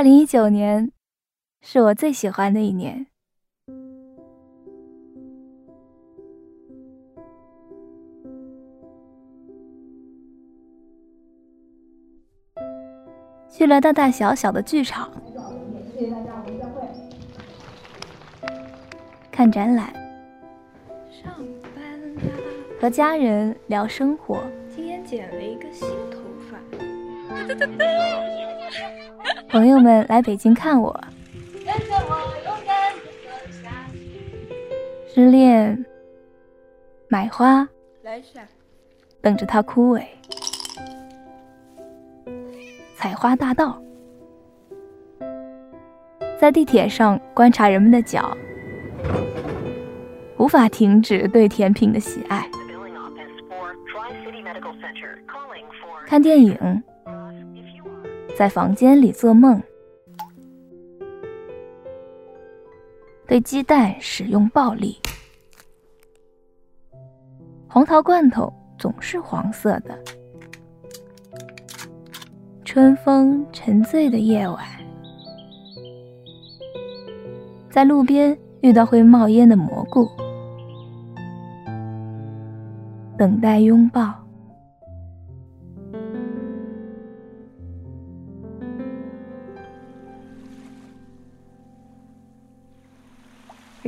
二零一九年是我最喜欢的一年。去了大大小小的剧场，看展览，和家人聊生活。今天剪了一个新头发。朋友们来北京看我，失恋，买花，来下，等着它枯萎。采花大道，在地铁上观察人们的脚，无法停止对甜品的喜爱。看电影，在房间里做梦，对鸡蛋使用暴力。黄桃罐头总是黄色的。春风沉醉的夜晚，在路边遇到会冒烟的蘑菇，等待拥抱，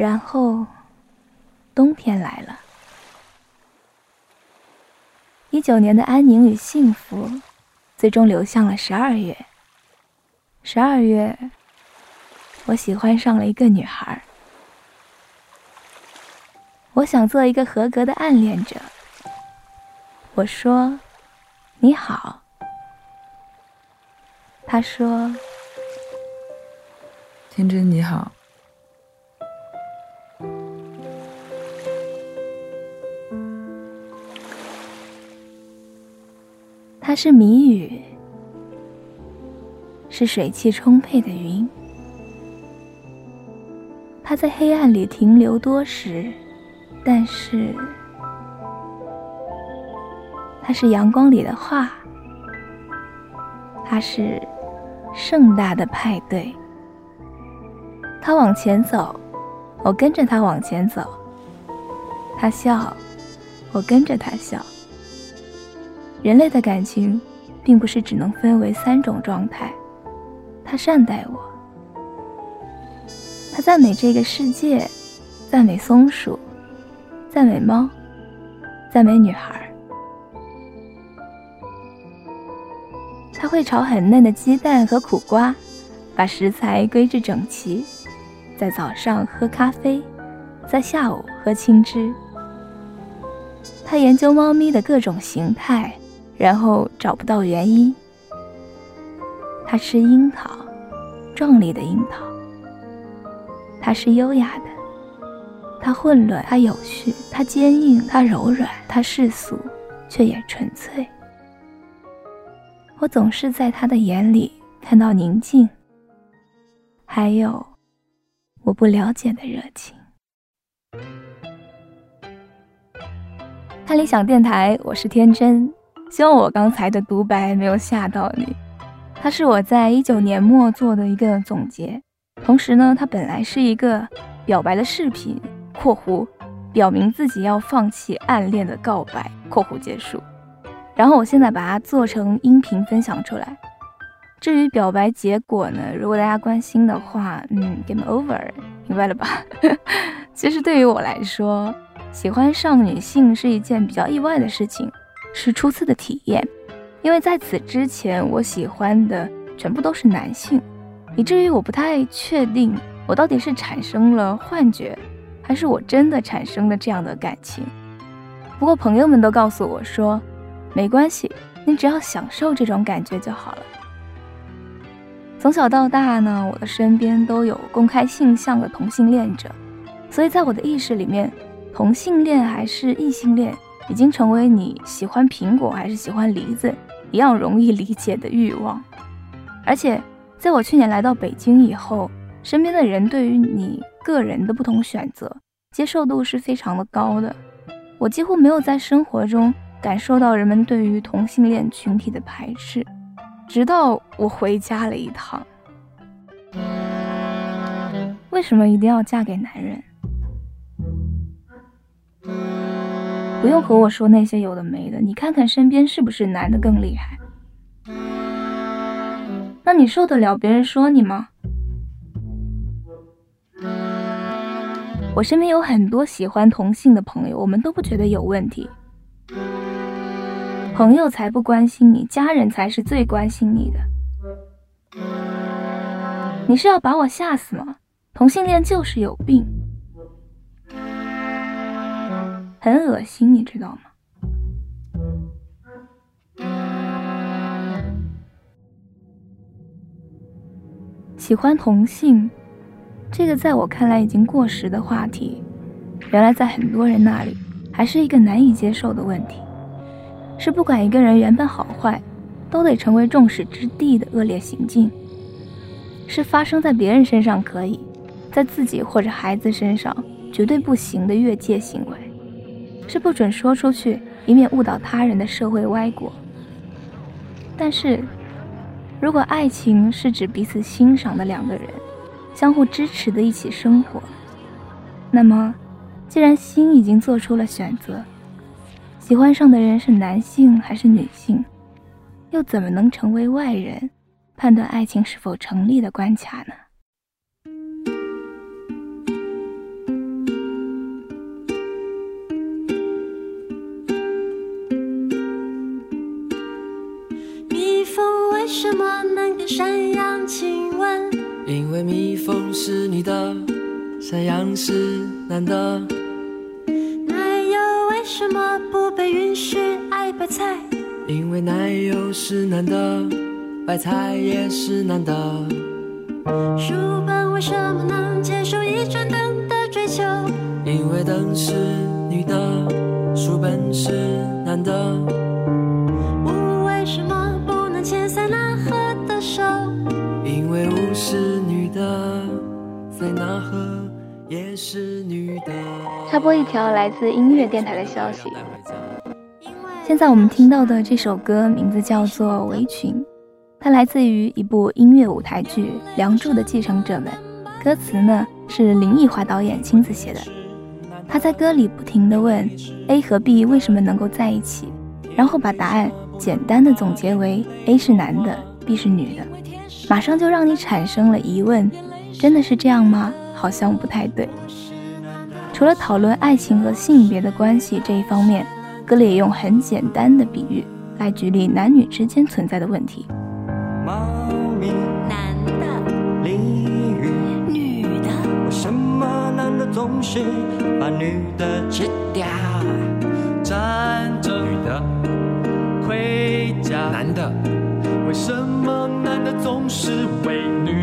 然后冬天来了。一九年的安宁与幸福。最终流向了十二月。十二月，我喜欢上了一个女孩。我想做一个合格的暗恋者。我说：“你好。”他说：“天真你好。”它是谜语，是水汽充沛的云。它在黑暗里停留多时，但是它是阳光里的画。它是盛大的派对。他往前走，我跟着他往前走。他笑，我跟着他笑。人类的感情，并不是只能分为三种状态。他善待我，他赞美这个世界，赞美松鼠，赞美猫，赞美女孩。他会炒很嫩的鸡蛋和苦瓜，把食材归置整齐，在早上喝咖啡，在下午喝青汁。他研究猫咪的各种形态。然后找不到原因。他吃樱桃，壮丽的樱桃。他是优雅的，他混乱，他有序，他坚硬，他柔软，他世俗，却也纯粹。我总是在他的眼里看到宁静，还有我不了解的热情。看理想电台，我是天真。希望我刚才的独白没有吓到你。它是我在一九年末做的一个总结，同时呢，它本来是一个表白的视频（括弧表明自己要放弃暗恋的告白）（括弧结束）。然后我现在把它做成音频分享出来。至于表白结果呢，如果大家关心的话，嗯，game over，明白了吧？其实对于我来说，喜欢上女性是一件比较意外的事情。是初次的体验，因为在此之前，我喜欢的全部都是男性，以至于我不太确定我到底是产生了幻觉，还是我真的产生了这样的感情。不过朋友们都告诉我说，没关系，你只要享受这种感觉就好了。从小到大呢，我的身边都有公开性向的同性恋者，所以在我的意识里面，同性恋还是异性恋。已经成为你喜欢苹果还是喜欢梨子一样容易理解的欲望，而且在我去年来到北京以后，身边的人对于你个人的不同选择接受度是非常的高的。我几乎没有在生活中感受到人们对于同性恋群体的排斥，直到我回家了一趟，为什么一定要嫁给男人？不用和我说那些有的没的，你看看身边是不是男的更厉害？那你受得了别人说你吗？我身边有很多喜欢同性的朋友，我们都不觉得有问题。朋友才不关心你，家人才是最关心你的。你是要把我吓死吗？同性恋就是有病，很恶心，你知道吗？喜欢同性，这个在我看来已经过时的话题，原来在很多人那里还是一个难以接受的问题。是不管一个人原本好坏，都得成为众矢之的的恶劣行径。是发生在别人身上可以，在自己或者孩子身上绝对不行的越界行为。是不准说出去，以免误导他人的社会歪果。但是，如果爱情是指彼此欣赏的两个人，相互支持的一起生活，那么，既然心已经做出了选择。喜欢上的人是男性还是女性，又怎么能成为外人判断爱情是否成立的关卡呢？山羊亲吻？因为蜜蜂是你的，山羊是男的。奶油为什么不被允许爱白菜？因为奶油是男的，白菜也是男的。书本为什么能接受一盏灯的追求？因为灯是女的，书本是男的。插播一条来自音乐电台的消息。现在我们听到的这首歌名字叫做《围裙》，它来自于一部音乐舞台剧《梁祝的继承者们》。歌词呢是林奕华导演亲自写的。他在歌里不停地问 A 和 B 为什么能够在一起，然后把答案简单的总结为 A 是男的，B 是女的，马上就让你产生了疑问：真的是这样吗？好像不太对。除了讨论爱情和性别的关系这一方面，歌里也用很简单的比喻来举例男女之间存在的问题。猫咪，男的；鲤鱼，女的。为什么男的总是把女的吃掉？站着，女的；盔甲，男的。为什么男的总是为女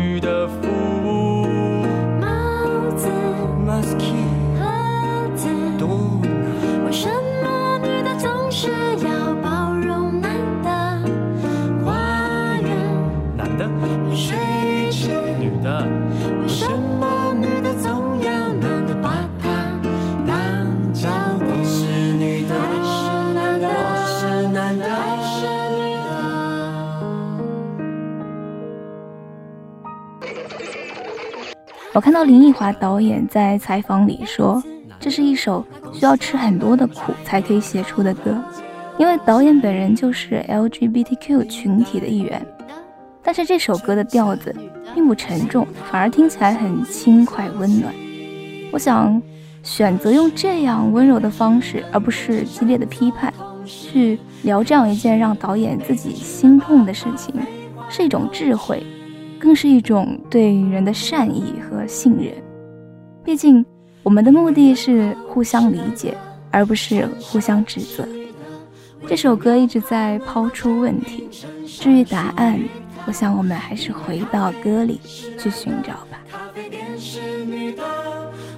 我看到林奕华导演在采访里说，这是一首需要吃很多的苦才可以写出的歌，因为导演本人就是 LGBTQ 群体的一员。但是这首歌的调子并不沉重，反而听起来很轻快温暖。我想选择用这样温柔的方式，而不是激烈的批判，去聊这样一件让导演自己心痛的事情，是一种智慧。更是一种对人的善意和信任。毕竟，我们的目的是互相理解，而不是互相指责。这首歌一直在抛出问题，至于答案，我想我们还是回到歌里去寻找吧。咖啡店是女的，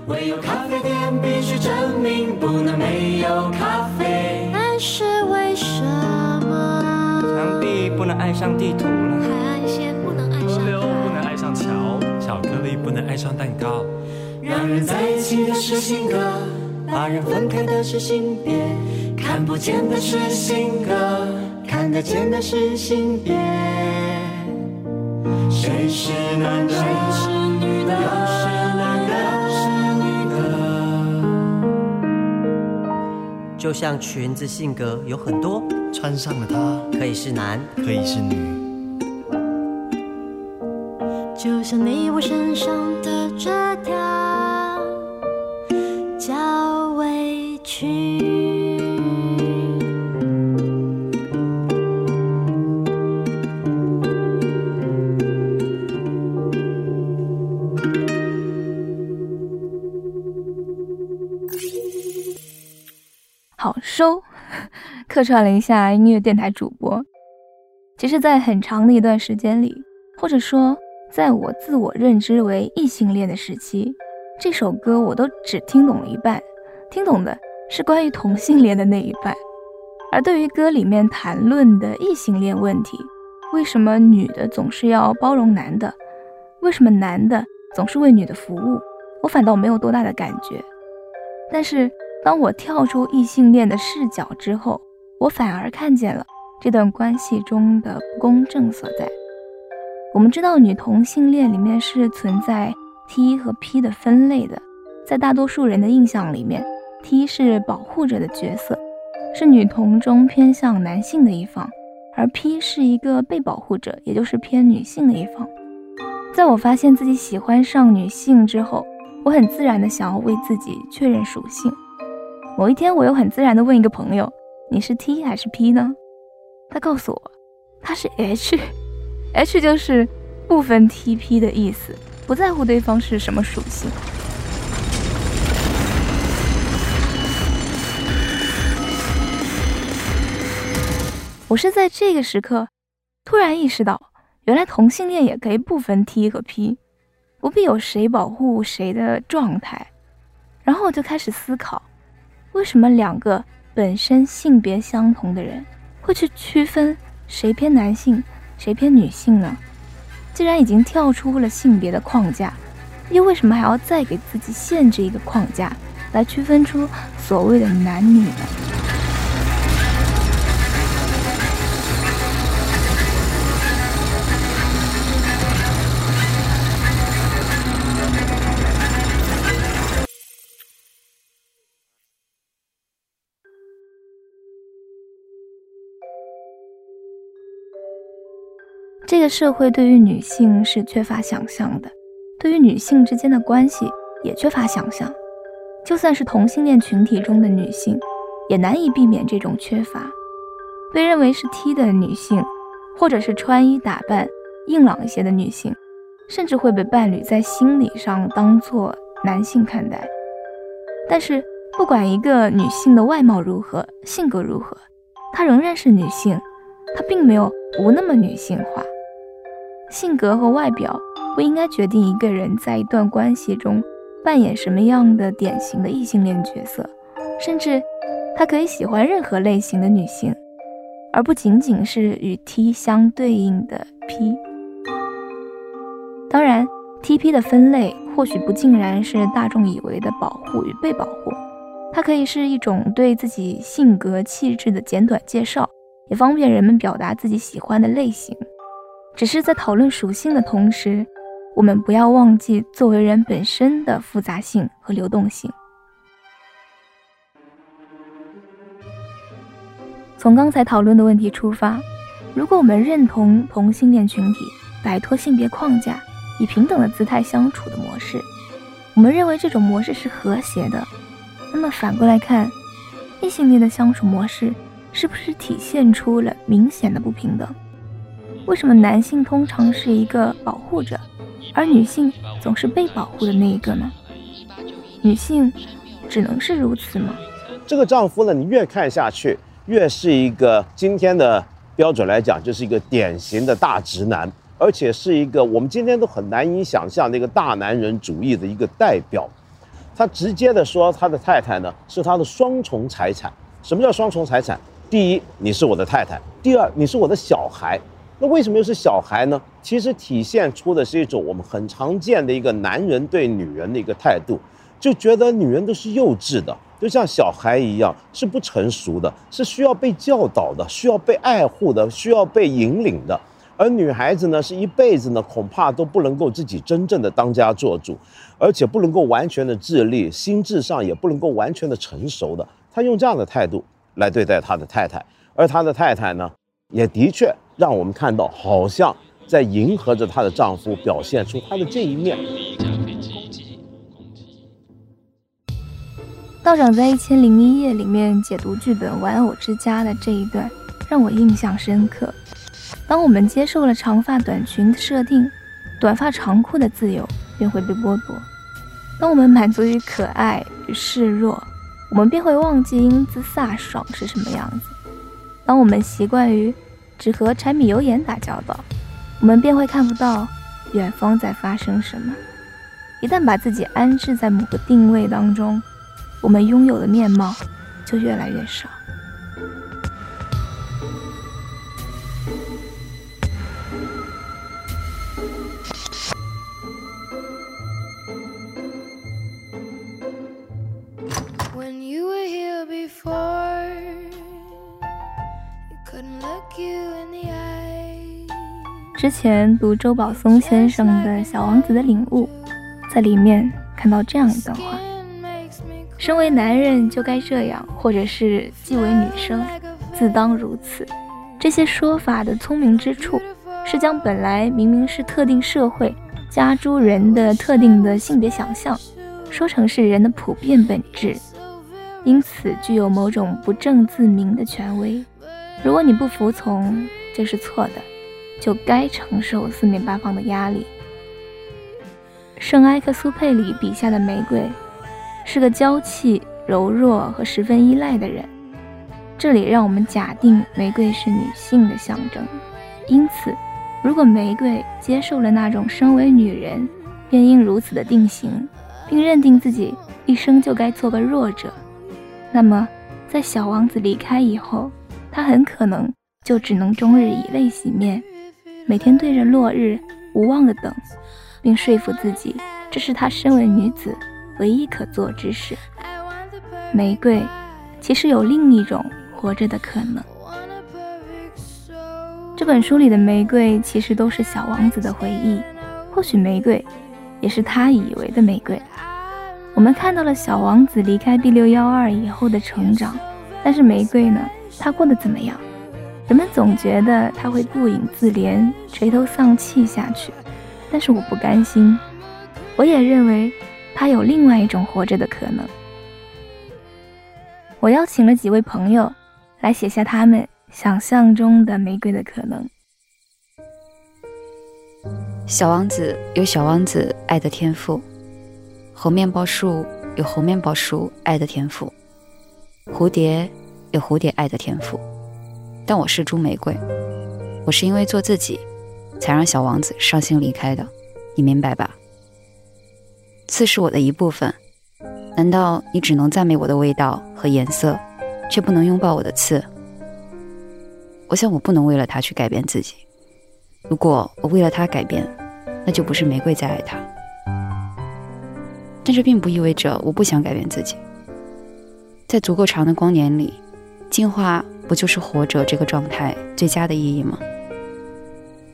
唯有咖啡店必须证明让人在一起的是性格，把人分开的是性别，看不见的是性格，看得见的是性别。谁是男的？谁是女的？就像裙子性格有很多，穿上了它可以是男，可以是女。就像你我身去。好收，客串了一下音乐电台主播。其实，在很长的一段时间里，或者说，在我自我认知为异性恋的时期，这首歌我都只听懂了一半，听懂的是关于同性恋的那一半。而对于歌里面谈论的异性恋问题，为什么女的总是要包容男的？为什么男的总是为女的服务？我反倒没有多大的感觉。但是，当我跳出异性恋的视角之后，我反而看见了这段关系中的不公正所在。我们知道，女同性恋里面是存在 T 和 P 的分类的，在大多数人的印象里面，T 是保护者的角色，是女同中偏向男性的一方，而 P 是一个被保护者，也就是偏女性的一方。在我发现自己喜欢上女性之后，我很自然的想要为自己确认属性。某一天，我又很自然地问一个朋友：“你是 T 还是 P 呢？”他告诉我，他是 H，H 就是不分 T、P 的意思，不在乎对方是什么属性。我是在这个时刻突然意识到，原来同性恋也可以不分 T 和 P，不必有谁保护谁的状态。然后我就开始思考。为什么两个本身性别相同的人会去区分谁偏男性，谁偏女性呢？既然已经跳出了性别的框架，又为什么还要再给自己限制一个框架，来区分出所谓的男女呢？这个社会对于女性是缺乏想象的，对于女性之间的关系也缺乏想象。就算是同性恋群体中的女性，也难以避免这种缺乏。被认为是 T 的女性，或者是穿衣打扮硬朗一些的女性，甚至会被伴侣在心理上当做男性看待。但是，不管一个女性的外貌如何，性格如何，她仍然是女性，她并没有不那么女性化。性格和外表不应该决定一个人在一段关系中扮演什么样的典型的异性恋角色，甚至他可以喜欢任何类型的女性，而不仅仅是与 T 相对应的 P。当然，TP 的分类或许不尽然是大众以为的保护与被保护，它可以是一种对自己性格气质的简短介绍，也方便人们表达自己喜欢的类型。只是在讨论属性的同时，我们不要忘记作为人本身的复杂性和流动性。从刚才讨论的问题出发，如果我们认同同性恋群体摆脱性别框架，以平等的姿态相处的模式，我们认为这种模式是和谐的，那么反过来看，异性恋的相处模式是不是体现出了明显的不平等？为什么男性通常是一个保护者，而女性总是被保护的那一个呢？女性只能是如此吗？这个丈夫呢，你越看下去，越是一个今天的标准来讲，就是一个典型的大直男，而且是一个我们今天都很难以想象那个大男人主义的一个代表。他直接的说，他的太太呢是他的双重财产。什么叫双重财产？第一，你是我的太太；第二，你是我的小孩。那为什么又是小孩呢？其实体现出的是一种我们很常见的一个男人对女人的一个态度，就觉得女人都是幼稚的，就像小孩一样，是不成熟的，是需要被教导的，需要被爱护的，需要被引领的。而女孩子呢，是一辈子呢，恐怕都不能够自己真正的当家做主，而且不能够完全的自立，心智上也不能够完全的成熟的。他用这样的态度来对待他的太太，而他的太太呢，也的确让我们看到，好像在迎合着她的丈夫，表现出她的这一面。道长在《一千零一夜》里面解读剧本《玩偶之家》的这一段，让我印象深刻。当我们接受了长发短裙的设定，短发长裤的自由便会被剥夺；当我们满足于可爱与示弱，我们便会忘记英姿飒爽是什么样子；当我们习惯于只和柴米油盐打交道，我们便会看不到远方在发生什么。一旦把自己安置在某个定位当中，我们拥有的面貌就越来越少。之前读周宝松先生的《小王子的领悟》，在里面看到这样一段话。身为男人就该这样，或者是既为女生自当如此。这些说法的聪明之处，是将本来明明是特定社会加诸人的特定的性别想象，说成是人的普遍本质，因此具有某种不正自明的权威。如果你不服从，就是错的，就该承受四面八方的压力。圣埃克苏佩里笔下的玫瑰。是个娇气、柔弱和十分依赖的人。这里让我们假定玫瑰是女性的象征，因此，如果玫瑰接受了那种身为女人便应如此的定型，并认定自己一生就该做个弱者，那么，在小王子离开以后，她很可能就只能终日以泪洗面，每天对着落日无望的等，并说服自己这是她身为女子。唯一可做之事，玫瑰其实有另一种活着的可能。这本书里的玫瑰其实都是小王子的回忆，或许玫瑰也是他以为的玫瑰。我们看到了小王子离开 B 六幺二以后的成长，但是玫瑰呢？他过得怎么样？人们总觉得他会顾影自怜、垂头丧气下去，但是我不甘心。我也认为。他有另外一种活着的可能。我邀请了几位朋友来写下他们想象中的玫瑰的可能。小王子有小王子爱的天赋，猴面包树有猴面包树爱的天赋，蝴蝶有蝴蝶爱的天赋。但我是株玫瑰，我是因为做自己，才让小王子伤心离开的，你明白吧？刺是我的一部分，难道你只能赞美我的味道和颜色，却不能拥抱我的刺？我想我不能为了他去改变自己。如果我为了他改变，那就不是玫瑰在爱他。但这并不意味着我不想改变自己。在足够长的光年里，进化不就是活着这个状态最佳的意义吗？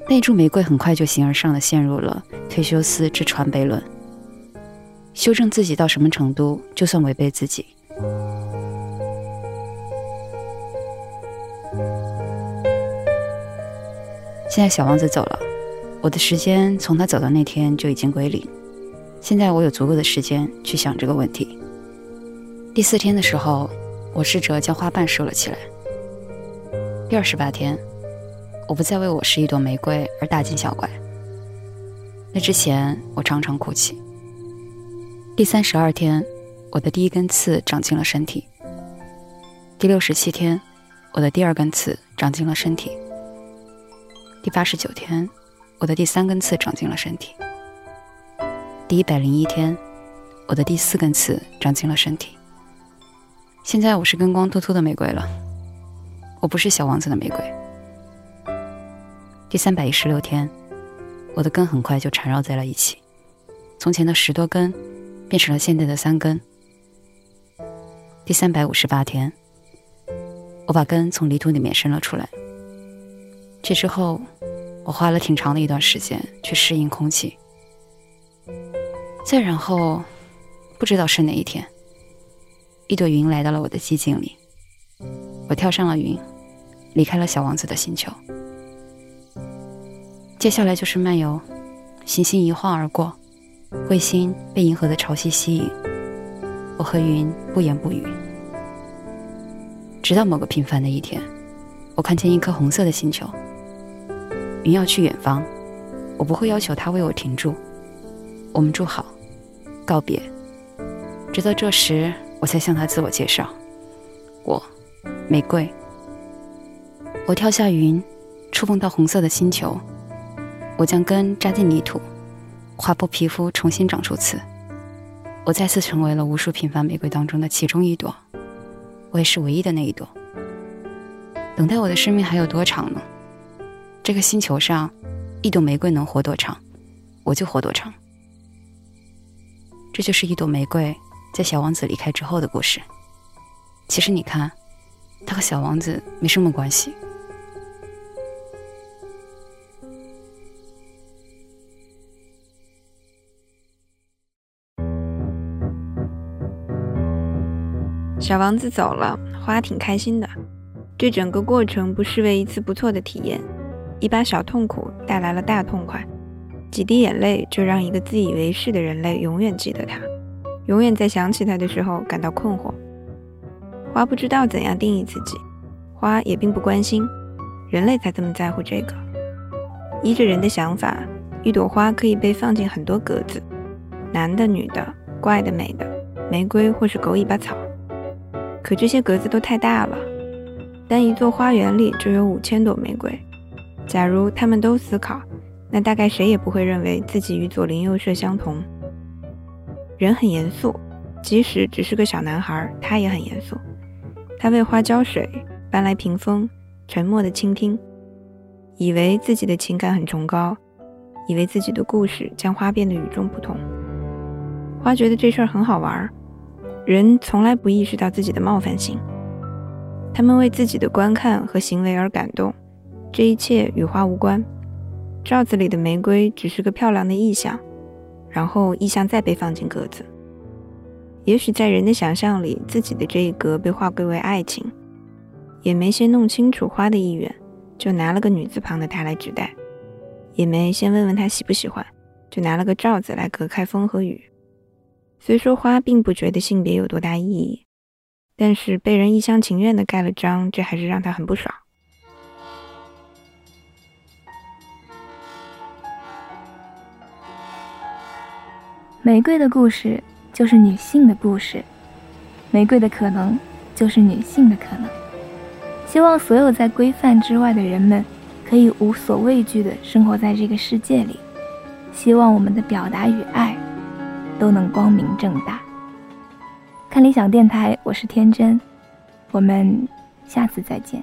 那株玫瑰很快就形而上的陷入了忒修斯之传悖论。修正自己到什么程度，就算违背自己。现在小王子走了，我的时间从他走的那天就已经归零。现在我有足够的时间去想这个问题。第四天的时候，我试着将花瓣收了起来。第二十八天，我不再为我是一朵玫瑰而大惊小怪。那之前，我常常哭泣。第三十二天，我的第一根刺长进了身体。第六十七天，我的第二根刺长进了身体。第八十九天，我的第三根刺长进了身体。第一百零一天，我的第四根刺长进了身体。现在我是根光秃秃的玫瑰了，我不是小王子的玫瑰。第三百一十六天，我的根很快就缠绕在了一起，从前的十多根。变成了现在的三根。第三百五十八天，我把根从泥土里面伸了出来。这之后，我花了挺长的一段时间去适应空气。再然后，不知道是哪一天，一朵云来到了我的寂静里，我跳上了云，离开了小王子的星球。接下来就是漫游，行星一晃而过，彗星被银河的潮汐吸引，我和云不言不语。直到某个平凡的一天，我看见一颗红色的星球。云要去远方，我不会要求他为我停住。我们祝好，告别。直到这时，我才向他自我介绍：我，玫瑰。我跳下云，触碰到红色的星球。我将根扎进泥土，划破皮肤，重新长出刺。我再次成为了无数平凡玫瑰当中的其中一朵，我也是唯一的那一朵。等待我的生命还有多长呢？这个星球上，一朵玫瑰能活多长，我就活多长。这就是一朵玫瑰在小王子离开之后的故事。其实你看，它和小王子没什么关系。小王子走了，花挺开心的。这整个过程不失为一次不错的体验。一把小痛苦带来了大痛快，几滴眼泪就让一个自以为是的人类永远记得他，永远在想起他的时候感到困惑。花不知道怎样定义自己，花也并不关心，人类才这么在乎这个。依着人的想法，一朵花可以被放进很多格子，男的、女的、怪的、美的、玫瑰或是狗尾巴草。可这些格子都太大了，但一座花园里就有五千朵玫瑰。假如他们都思考，那大概谁也不会认为自己与左邻右舍相同。人很严肃，即使只是个小男孩，他也很严肃。他为花浇水，搬来屏风，沉默地倾听，以为自己的情感很崇高，以为自己的故事将花变得与众不同。花觉得这事儿很好玩。人从来不意识到自己的冒犯性，他们为自己的观看和行为而感动，这一切与花无关。罩子里的玫瑰只是个漂亮的意象，然后意象再被放进格子。也许在人的想象里，自己的这一格被划归为爱情，也没先弄清楚花的意愿，就拿了个女字旁的她来指代，也没先问问他喜不喜欢，就拿了个罩子来隔开风和雨。虽说花并不觉得性别有多大意义，但是被人一厢情愿的盖了章，这还是让他很不爽。玫瑰的故事就是女性的故事，玫瑰的可能就是女性的可能。希望所有在规范之外的人们，可以无所畏惧的生活在这个世界里。希望我们的表达与爱。都能光明正大。看理想电台，我是天真，我们下次再见。